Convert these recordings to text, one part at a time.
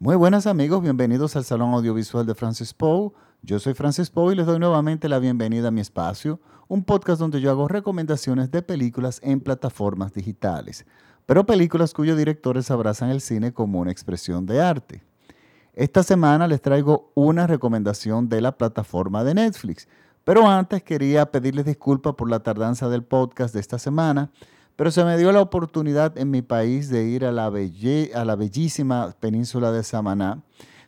Muy buenas amigos, bienvenidos al Salón Audiovisual de Francis Poe. Yo soy Francis Poe y les doy nuevamente la bienvenida a mi espacio, un podcast donde yo hago recomendaciones de películas en plataformas digitales, pero películas cuyos directores abrazan el cine como una expresión de arte. Esta semana les traigo una recomendación de la plataforma de Netflix, pero antes quería pedirles disculpas por la tardanza del podcast de esta semana pero se me dio la oportunidad en mi país de ir a la, a la bellísima península de Samaná,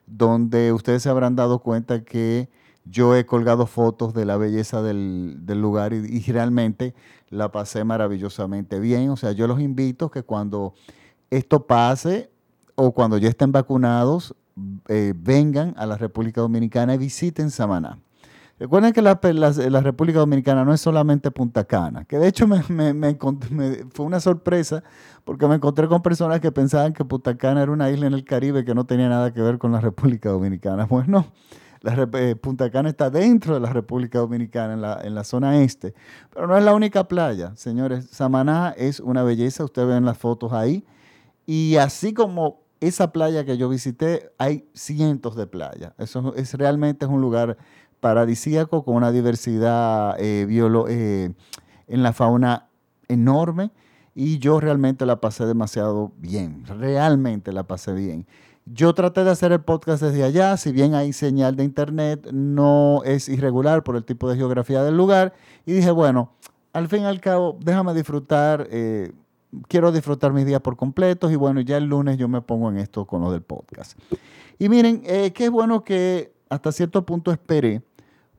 donde ustedes se habrán dado cuenta que yo he colgado fotos de la belleza del, lugar y, realmente la pasé maravillosamente bien. O sea, yo los invito que cuando esto pase o cuando ya estén vacunados, eh, vengan a la República Dominicana y visiten Samaná. Recuerden que la, República Dominicana no es solamente Punta Cana, que de hecho fue una sorpresa porque me encontré con personas que pensaban que Punta Cana era una isla en el Caribe que no tenía nada que ver con la República Dominicana. Pues no, eh, Punta Cana está dentro de la República Dominicana, en la, en la zona este, pero no es la única playa, señores. Samaná es una belleza, ustedes ven las fotos ahí, y así como esa playa que yo visité, hay cientos de playas. Eso es realmente es un lugar paradisíaco con una diversidad eh, eh, en la fauna enorme y yo realmente la pasé demasiado bien, realmente la pasé bien. Yo traté de hacer el podcast desde allá, si bien hay señal de internet, no es irregular por el tipo de geografía del lugar, y dije, bueno, al fin y al cabo, déjame disfrutar, eh, quiero disfrutar mis días por completos, y bueno, ya el lunes yo me pongo en esto con lo del podcast. Y miren, qué bueno que hasta cierto punto esperé,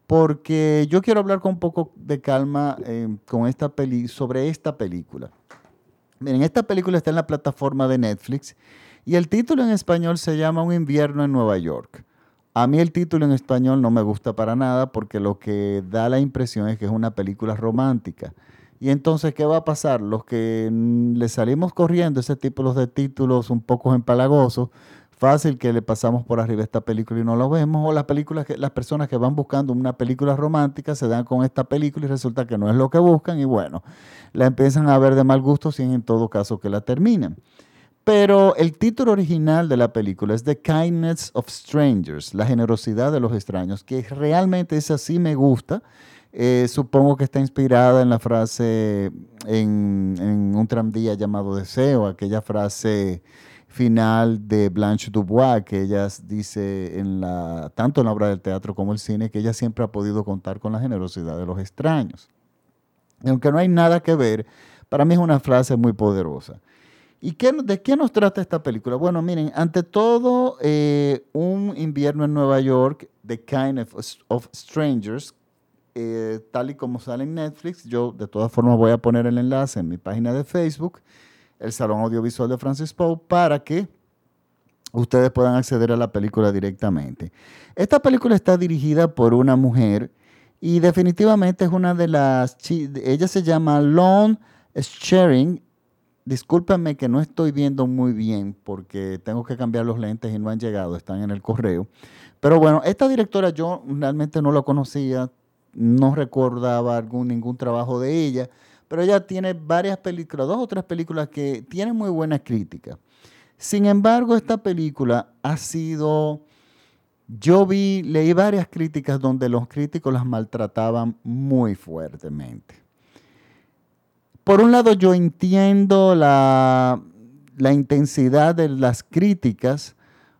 porque yo quiero hablar con un poco de calma eh, con esta peli sobre esta película. Miren, esta película está en la plataforma de Netflix y el título en español se llama Un invierno en Nueva York. A mí el título en español no me gusta para nada porque lo que da la impresión es que es una película romántica. Y entonces, ¿qué va a pasar? Los que le salimos corriendo ese tipo de títulos un poco empalagosos, fácil que le pasamos por arriba esta película y no lo vemos, o las películas que las personas que van buscando una película romántica se dan con esta película y resulta que no es lo que buscan y bueno, la empiezan a ver de mal gusto sin en todo caso que la terminen. Pero el título original de la película es The Kindness of Strangers, la generosidad de los extraños, que realmente es así me gusta. Eh, supongo que está inspirada en la frase en, en un tranvía llamado Deseo, aquella frase final de Blanche Dubois, que ella dice en la, tanto en la obra del teatro como el cine, que ella siempre ha podido contar con la generosidad de los extraños. Y aunque no hay nada que ver, para mí es una frase muy poderosa. ¿Y qué, de qué nos trata esta película? Bueno, miren, ante todo, eh, un invierno en Nueva York, The Kind of, Strangers, eh, tal y como sale en Netflix, yo de todas formas voy a poner el enlace en mi página de Facebook el Salón Audiovisual de Francis Poe para que ustedes puedan acceder a la película directamente. Esta película está dirigida por una mujer y definitivamente es una de las... Ella se llama Lon Sharing. Discúlpenme que no estoy viendo muy bien porque tengo que cambiar los lentes y no han llegado, están en el correo. Pero bueno, esta directora yo realmente no la conocía, no recordaba algún, ningún trabajo de ella pero ella tiene varias películas, dos o tres películas que tienen muy buenas críticas. Sin embargo, esta película ha sido, yo vi, leí varias críticas donde los críticos las maltrataban muy fuertemente. Por un lado, yo entiendo la, la intensidad de las críticas,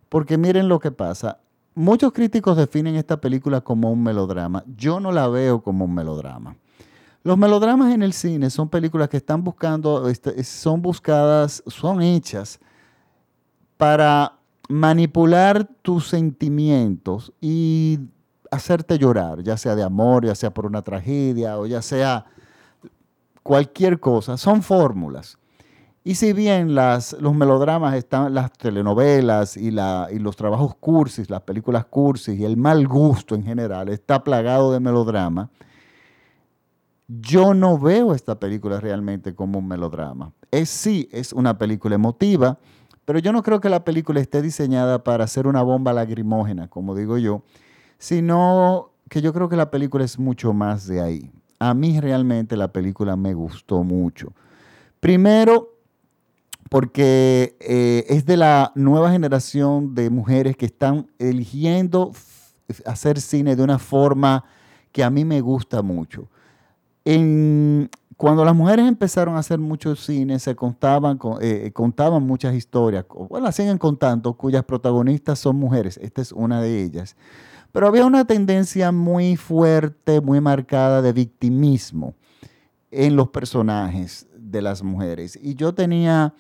porque miren lo que pasa. Muchos críticos definen esta película como un melodrama. Yo no la veo como un melodrama. Los melodramas en el cine son películas que están buscando, este, son buscadas, son hechas para manipular tus sentimientos y hacerte llorar, ya sea de amor, ya sea por una tragedia o ya sea cualquier cosa. Son fórmulas. Y si bien las, los melodramas están, las telenovelas y, la, y los trabajos cursis, las películas cursis y el mal gusto en general está plagado de melodrama, yo no veo esta película realmente como un melodrama. Es sí, es una película emotiva, pero yo no creo que la película esté diseñada para ser una bomba lagrimógena, como digo yo, sino que yo creo que la película es mucho más de ahí. A mí realmente la película me gustó mucho. Primero, porque eh, es de la nueva generación de mujeres que están eligiendo hacer cine de una forma que a mí me gusta mucho. Cuando las mujeres empezaron a hacer mucho cine, se contaban, eh, contaban muchas historias, bueno, siguen contando, cuyas protagonistas son mujeres. Esta es una de ellas. Pero había una tendencia muy fuerte, muy marcada de victimismo en los personajes de las mujeres. Y yo tenía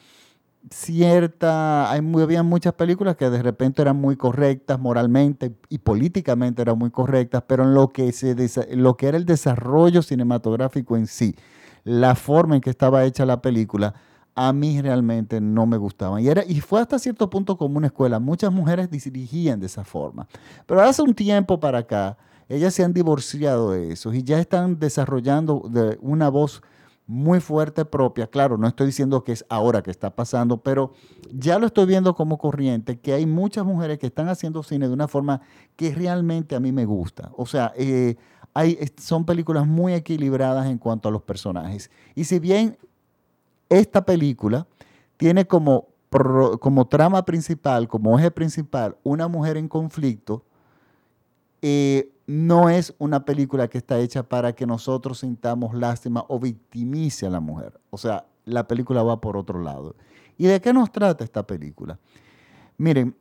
cierta, hay, había muchas películas que de repente eran muy correctas moralmente y políticamente eran muy correctas, pero en lo que, se, lo que era el desarrollo cinematográfico en sí, la forma en que estaba hecha la película, a mí realmente no me gustaba. Y, era, y fue hasta cierto punto como una escuela. Muchas mujeres dirigían de esa forma. Pero hace un tiempo para acá, ellas se han divorciado de eso y ya están desarrollando de una voz muy fuerte propia. Claro, no estoy diciendo que es ahora que está pasando, pero ya lo estoy viendo como corriente, que hay muchas mujeres que están haciendo cine de una forma que realmente a mí me gusta. O sea, eh, hay, son películas muy equilibradas en cuanto a los personajes. Y si bien esta película tiene como, como trama principal, como eje principal, una mujer en conflicto, eh, no es una película que está hecha para que nosotros sintamos lástima o victimice a la mujer. O sea, la película va por otro lado. ¿Y de qué nos trata esta película? Miren,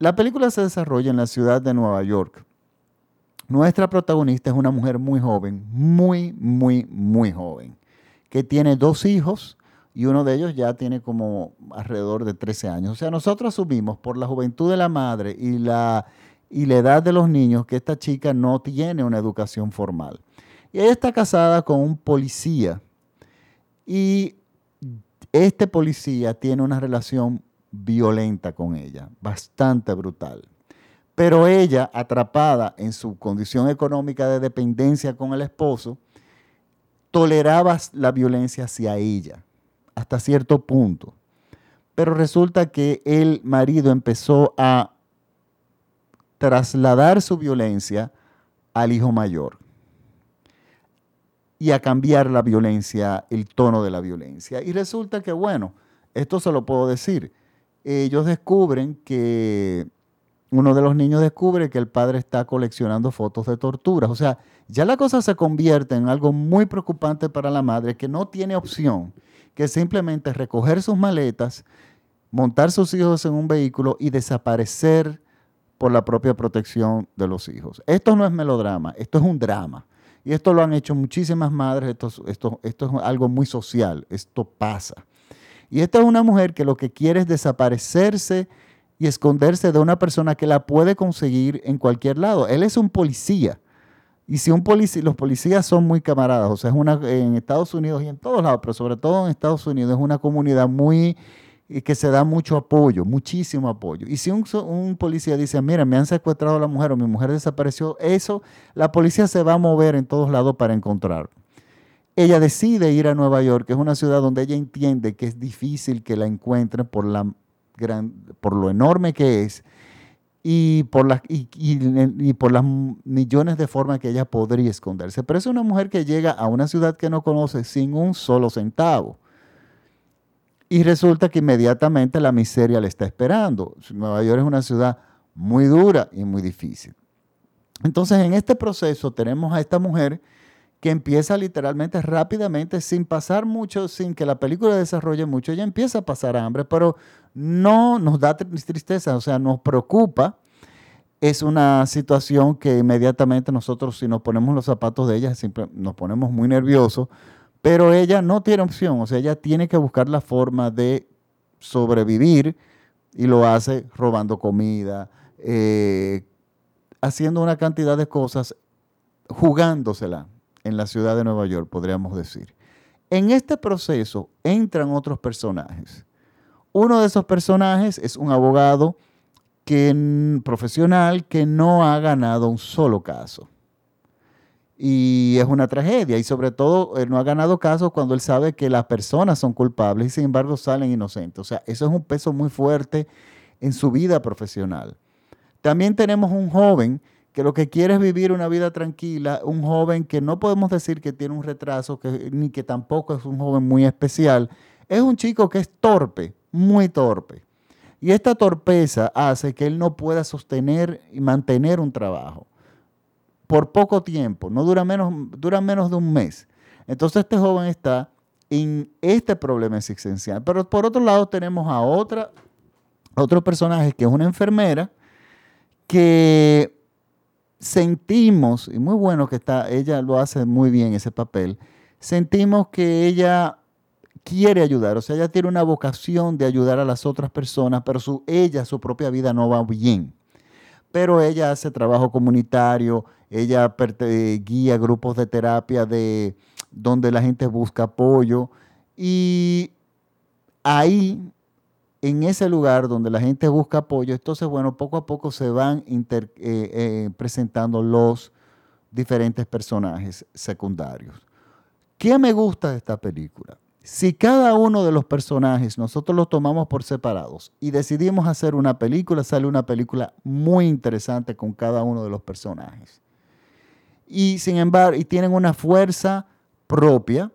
la película se desarrolla en la ciudad de Nueva York. Nuestra protagonista es una mujer muy joven, muy, muy, muy joven, que tiene dos hijos y uno de ellos ya tiene como alrededor de 13 años. O sea, nosotros asumimos por la juventud de la madre y la y la edad de los niños que esta chica no tiene una educación formal. Y ella está casada con un policía y este policía tiene una relación violenta con ella, bastante brutal. Pero ella, atrapada en su condición económica de dependencia con el esposo, toleraba la violencia hacia ella hasta cierto punto. Pero resulta que el marido empezó a trasladar su violencia al hijo mayor y a cambiar la violencia, el tono de la violencia. Y resulta que, bueno, esto se lo puedo decir. Ellos descubren que uno de los niños descubre que el padre está coleccionando fotos de torturas. O sea, ya la cosa se convierte en algo muy preocupante para la madre que no tiene opción que simplemente recoger sus maletas, montar sus hijos en un vehículo y desaparecer por la propia protección de los hijos. Esto no es melodrama, esto es un drama. Y esto lo han hecho muchísimas madres, esto, es algo muy social, esto pasa. Y esta es una mujer que lo que quiere es desaparecerse y esconderse de una persona que la puede conseguir en cualquier lado. Él es un policía. Y si un policía, los policías son muy camaradas, o sea, es una, en Estados Unidos y en todos lados, pero sobre todo en Estados Unidos es una comunidad muy y que se da mucho apoyo, muchísimo apoyo. Y si un, policía dice, mira, me han secuestrado a la mujer o mi mujer desapareció, eso, la policía se va a mover en todos lados para encontrar. Ella decide ir a Nueva York, que es una ciudad donde ella entiende que es difícil que la encuentren por, la gran, por lo enorme que es y por, las, y, y por las millones de formas que ella podría esconderse. Pero es una mujer que llega a una ciudad que no conoce sin un solo centavo y resulta que inmediatamente la miseria le está esperando. Nueva York es una ciudad muy dura y muy difícil. Entonces, en este proceso tenemos a esta mujer que empieza literalmente rápidamente, sin pasar mucho, sin que la película desarrolle mucho, ella empieza a pasar hambre, pero no nos da tristeza, o sea, nos preocupa. Es una situación que inmediatamente nosotros, si nos ponemos los zapatos de ella, siempre nos ponemos muy nerviosos, pero ella no tiene opción, o sea, ella tiene que buscar la forma de sobrevivir y lo hace robando comida, eh, haciendo una cantidad de cosas, jugándosela en la ciudad de Nueva York, podríamos decir. En este proceso entran otros personajes. Uno de esos personajes es un abogado que, profesional que no ha ganado un solo caso y es una tragedia. Y sobre todo, él no ha ganado casos cuando él sabe que las personas son culpables y sin embargo salen inocentes. O sea, eso es un peso muy fuerte en su vida profesional. También tenemos un joven que lo que quiere es vivir una vida tranquila, un joven que no podemos decir que tiene un retraso, ni que tampoco es un joven muy especial. Es un chico que es torpe, muy torpe. Y esta torpeza hace que él no pueda sostener y mantener un trabajo por poco tiempo, no dura menos, dura menos de un mes. Entonces este joven está en este problema existencial. Pero por otro lado tenemos a otra, otro personaje que es una enfermera que sentimos, y muy bueno que está, ella lo hace muy bien ese papel, sentimos que ella quiere ayudar, o sea, ella tiene una vocación de ayudar a las otras personas, pero su, ella, su propia vida no va bien. Pero ella hace trabajo comunitario, ella guía grupos de terapia de donde la gente busca apoyo y ahí en ese lugar donde la gente busca apoyo, entonces, bueno, poco a poco se van eh, eh, presentando los diferentes personajes secundarios. ¿Qué me gusta de esta película? Si cada uno de los personajes nosotros los tomamos por separados y decidimos hacer una película, sale una película muy interesante con cada uno de los personajes. Y sin embargo, y tienen una fuerza propia,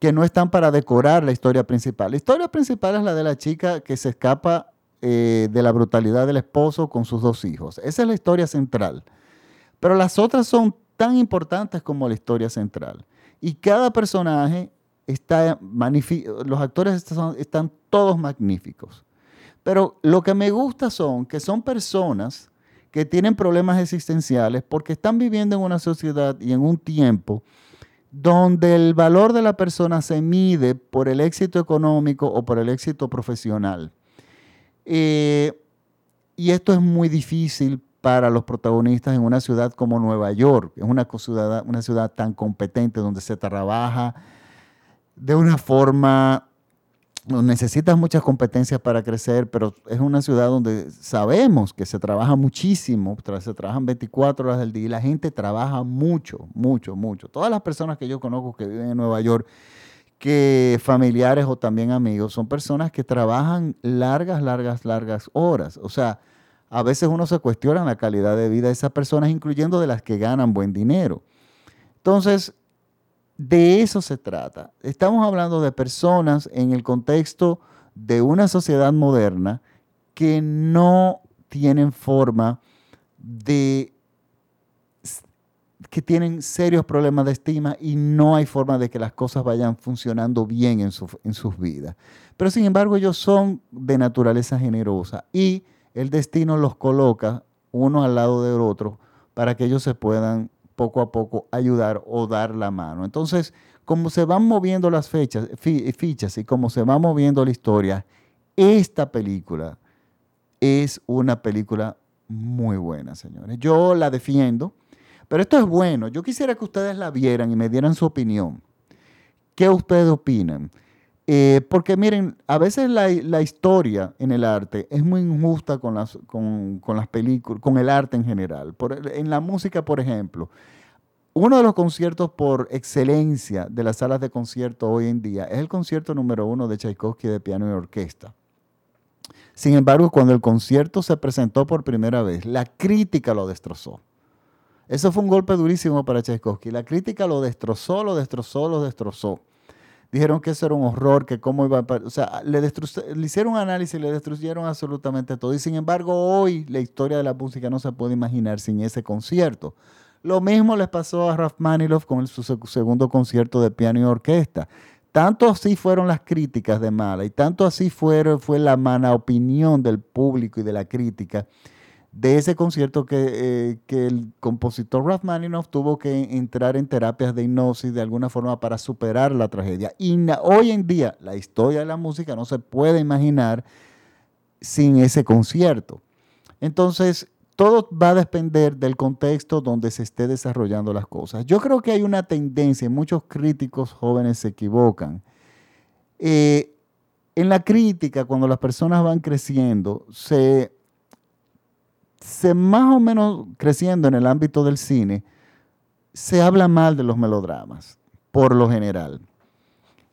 que no están para decorar la historia principal. La historia principal es la de la chica que se escapa eh, de la brutalidad del esposo con sus dos hijos. Esa es la historia central. Pero las otras son tan importantes como la historia central. Y cada personaje está los actores están, están todos magníficos. Pero lo que me gusta son que son personas que tienen problemas existenciales porque están viviendo en una sociedad y en un tiempo donde el valor de la persona se mide por el éxito económico o por el éxito profesional. Eh, y esto es muy difícil para los protagonistas en una ciudad como Nueva York. Es una ciudad, una ciudad tan competente donde se trabaja de una forma necesitas muchas competencias para crecer, pero es una ciudad donde sabemos que se trabaja muchísimo, se trabajan 24 horas del día y la gente trabaja mucho, mucho, mucho. Todas las personas que yo conozco que viven en Nueva York, que familiares o también amigos, son personas que trabajan largas, largas, largas horas. O sea, a veces uno se cuestiona la calidad de vida de esas personas, incluyendo de las que ganan buen dinero. Entonces, de eso se trata. Estamos hablando de personas en el contexto de una sociedad moderna que no tienen forma de que tienen serios problemas de estima y no hay forma de que las cosas vayan funcionando bien en, en sus vidas. Pero sin embargo ellos son de naturaleza generosa y el destino los coloca uno al lado del otro para que ellos se puedan poco a poco ayudar o dar la mano. Entonces, como se van moviendo las fechas, fichas y como se va moviendo la historia, esta película es una película muy buena, señores. Yo la defiendo, pero esto es bueno. Yo quisiera que ustedes la vieran y me dieran su opinión. ¿Qué ustedes opinan? Eh, porque miren, a veces la, historia en el arte es muy injusta con las, películas, con el arte en general. en la música, por ejemplo, uno de los conciertos por excelencia de las salas de concierto hoy en día es el concierto número uno de Tchaikovsky de piano y orquesta. Sin embargo, cuando el concierto se presentó por primera vez, la crítica lo destrozó. Eso fue un golpe durísimo para Tchaikovsky. La crítica lo destrozó, lo destrozó, lo destrozó dijeron que eso era un horror, que cómo iba a... O sea, le, hicieron análisis, le destruyeron absolutamente todo. Y sin embargo, hoy la historia de la música no se puede imaginar sin ese concierto. Lo mismo les pasó a Rachmaninoff con su segundo concierto de piano y orquesta. Tanto así fueron las críticas de Mala y tanto así fue, fue la mala opinión del público y de la crítica de ese concierto que, eh, el compositor Rachmaninoff tuvo que entrar en terapias de hipnosis de alguna forma para superar la tragedia. Y hoy en día la historia de la música no se puede imaginar sin ese concierto. Entonces, todo va a depender del contexto donde se esté desarrollando las cosas. Yo creo que hay una tendencia, muchos críticos jóvenes se equivocan. Eh, en la crítica, cuando las personas van creciendo, se se más o menos creciendo en el ámbito del cine, se habla mal de los melodramas, por lo general.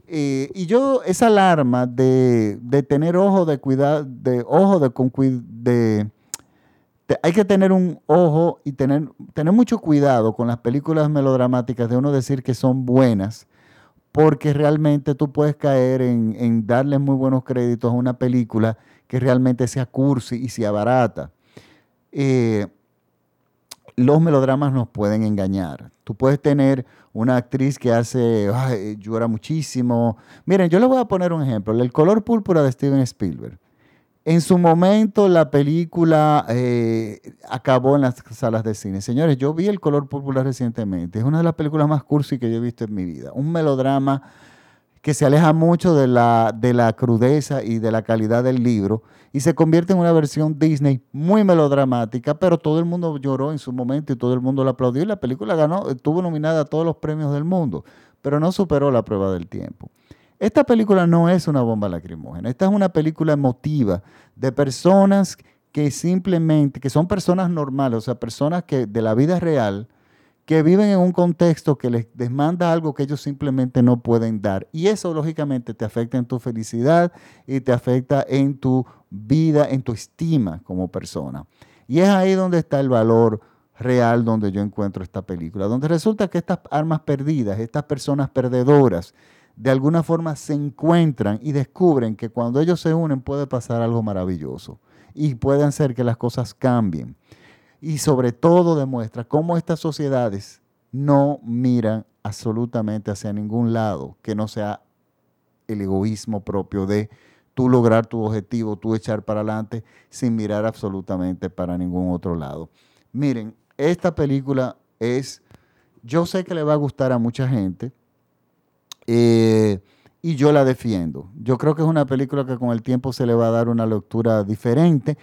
Eh, y yo, esa alarma de, tener ojo de cuidado, de ojo de, de, de, hay que tener un ojo y tener, tener mucho cuidado con las películas melodramáticas de uno decir que son buenas, porque realmente tú puedes caer en, en darle muy buenos créditos a una película que realmente sea cursi y sea barata. Eh, los melodramas nos pueden engañar. Tú puedes tener una actriz que hace, llora muchísimo. Miren, yo les voy a poner un ejemplo. El color púrpura de Steven Spielberg. En su momento la película eh, acabó en las salas de cine. Señores, yo vi El color púrpura recientemente. Es una de las películas más cursi que yo he visto en mi vida. Un melodrama que se aleja mucho de la crudeza y de la calidad del libro y se convierte en una versión Disney muy melodramática, pero todo el mundo lloró en su momento y todo el mundo la aplaudió y la película ganó, estuvo nominada a todos los premios del mundo, pero no superó la prueba del tiempo. Esta película no es una bomba lacrimógena, esta es una película emotiva de personas que simplemente, que son personas normales, o sea, personas que de la vida real, que viven en un contexto que les demanda algo que ellos simplemente no pueden dar. Y eso lógicamente te afecta en tu felicidad y te afecta en tu vida, en tu estima como persona. Y es ahí donde está el valor real donde yo encuentro esta película, donde resulta que estas armas perdidas, estas personas perdedoras, de alguna forma se encuentran y descubren que cuando ellos se unen puede pasar algo maravilloso y pueden hacer que las cosas cambien y sobre todo demuestra cómo estas sociedades no miran absolutamente hacia ningún lado que no sea el egoísmo propio de tú lograr tu objetivo, tú echar para adelante sin mirar absolutamente para ningún otro lado. Miren, esta película es, yo sé que le va a gustar a mucha gente eh, y yo la defiendo. Yo creo que es una película que con el tiempo se le va a dar una lectura diferente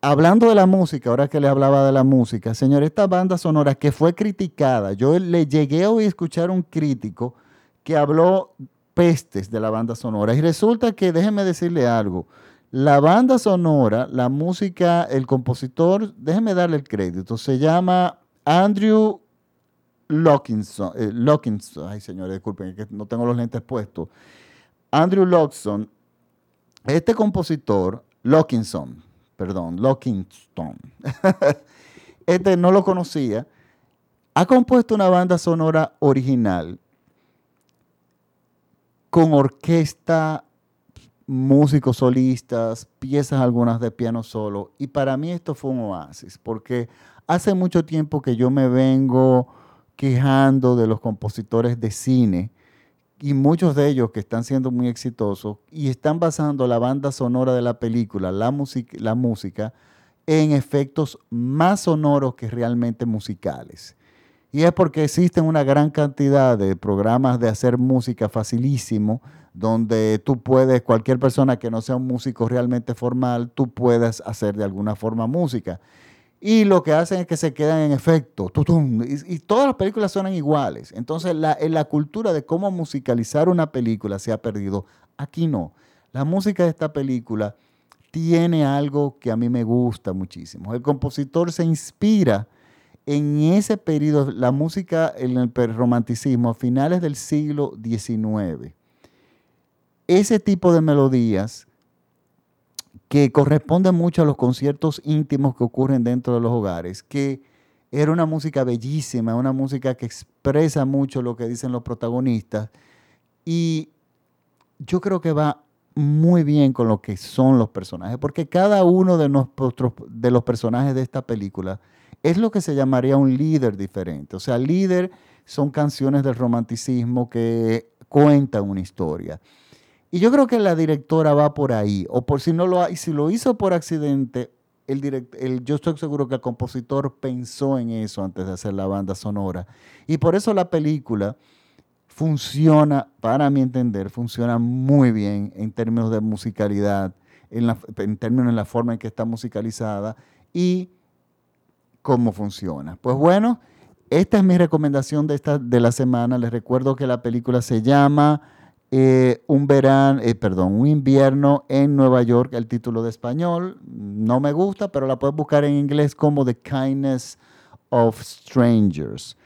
hablando de la música, ahora que le hablaba de la música, señor, esta banda sonora que fue criticada, yo le llegué a escuchar un crítico que habló pestes de la banda sonora y resulta que, déjeme decirle algo, la banda sonora, la música, el compositor, déjeme darle el crédito, se llama Andrew Lockinson, eh, Lockinson ay señores, disculpen, que no tengo los lentes puestos. Andrew Lockson, este compositor, Lockinson, perdón, Lockingston. este no lo conocía. Ha compuesto una banda sonora original con orquesta, músicos solistas, piezas algunas de piano solo. Y para mí esto fue un oasis, porque hace mucho tiempo que yo me vengo quejando de los compositores de cine y muchos de ellos que están siendo muy exitosos y están basando la banda sonora de la película, la, música, en efectos más sonoros que realmente musicales. Y es porque existen una gran cantidad de programas de hacer música facilísimo, donde tú puedes, cualquier persona que no sea un músico realmente formal, tú puedes hacer de alguna forma música y lo que hacen es que se quedan en efecto. y, todas las películas suenan iguales. Entonces, la, la cultura de cómo musicalizar una película se ha perdido. Aquí no. La música de esta película tiene algo que a mí me gusta muchísimo. El compositor se inspira en ese periodo, la música en el romanticismo, a finales del siglo XIX. Ese tipo de melodías que corresponde mucho a los conciertos íntimos que ocurren dentro de los hogares, que era una música bellísima, una música que expresa mucho lo que dicen los protagonistas y yo creo que va muy bien con lo que son los personajes, porque cada uno de, de los personajes de esta película es lo que se llamaría un líder diferente. O sea, líder son canciones del romanticismo que cuentan una historia. Y yo creo que la directora va por ahí, o por si no lo y si lo hizo por accidente, el, el yo estoy seguro que el compositor pensó en eso antes de hacer la banda sonora. Y por eso la película funciona, para mi entender, funciona muy bien en términos de musicalidad, en, en términos de la forma en que está musicalizada y cómo funciona. Pues bueno, esta es mi recomendación de, esta, de la semana. Les recuerdo que la película se llama... Eh, un verano, eh, perdón, un invierno en Nueva York, el título de español. No me gusta, pero la puedes buscar en inglés como The Kindness of Strangers.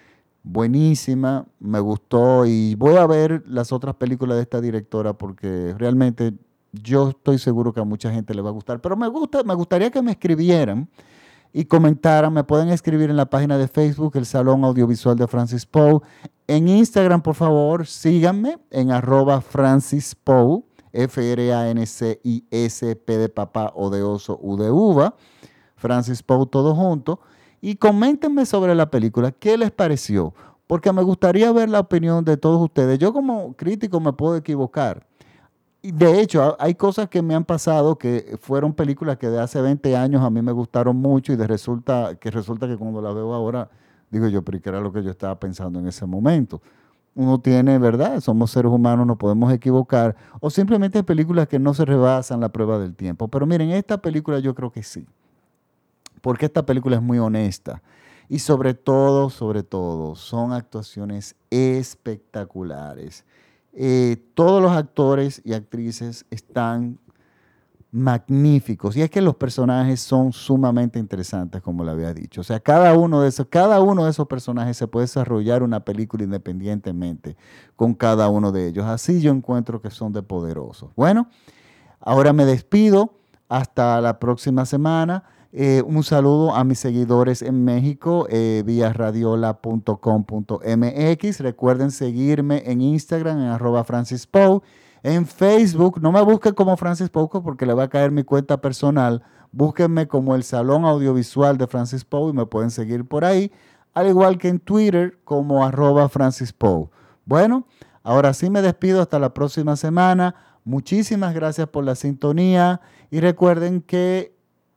Buenísima, me gustó y voy a ver las otras películas de esta directora porque realmente yo estoy seguro que a mucha gente le va a gustar. Pero me gusta, me gustaría que me escribieran y comentaran. Me pueden escribir en la página de Facebook, el Salón Audiovisual de Francis Poe. En Instagram, por favor, síganme en arroba Francis Poe, F-R-A-N-C-I-S-P de papá o de oso U de uva. Francis Poe todo junto. Y coméntenme sobre la película, ¿qué les pareció? Porque me gustaría ver la opinión de todos ustedes. Yo como crítico me puedo equivocar de hecho, hay cosas que me han pasado que fueron películas que de hace 20 años a mí me gustaron mucho y resulta que resulta que cuando la veo ahora digo yo, pero ¿qué era lo que yo estaba pensando en ese momento? Uno tiene, ¿verdad? Somos seres humanos, no podemos equivocar. O simplemente películas que no se rebasan la prueba del tiempo. Pero miren, esta película yo creo que sí. Porque esta película es muy honesta. Y sobre todo, sobre todo, son actuaciones espectaculares. Eh, todos los actores y actrices están magníficos. Y es que los personajes son sumamente interesantes, como le había dicho. O sea, cada uno de esos, cada uno de esos personajes se puede desarrollar una película independientemente con cada uno de ellos. Así yo encuentro que son de poderosos. Bueno, ahora me despido. Hasta la próxima semana. Eh, un saludo a mis seguidores en México eh, vía radiola.com.mx. Recuerden seguirme en Instagram en arroba Francis En Facebook, no me busquen como Francis Poe porque le va a caer mi cuenta personal. Búsquenme como el Salón Audiovisual de Francis Poe y me pueden seguir por ahí. Al igual que en Twitter como arroba Francis. Bueno, ahora sí me despido hasta la próxima semana. Muchísimas gracias por la sintonía y recuerden que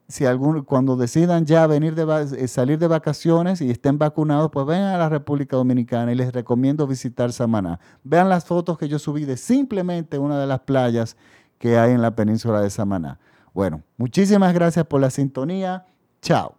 si algún, cuando decidan ya venir de, eh, salir de vacaciones y estén vacunados, pues vengan a la República Dominicana y les recomiendo visitar Samaná. Vean las fotos que yo subí de simplemente una de las playas que hay en la península de Samaná. Bueno, muchísimas gracias por la sintonía. Chao.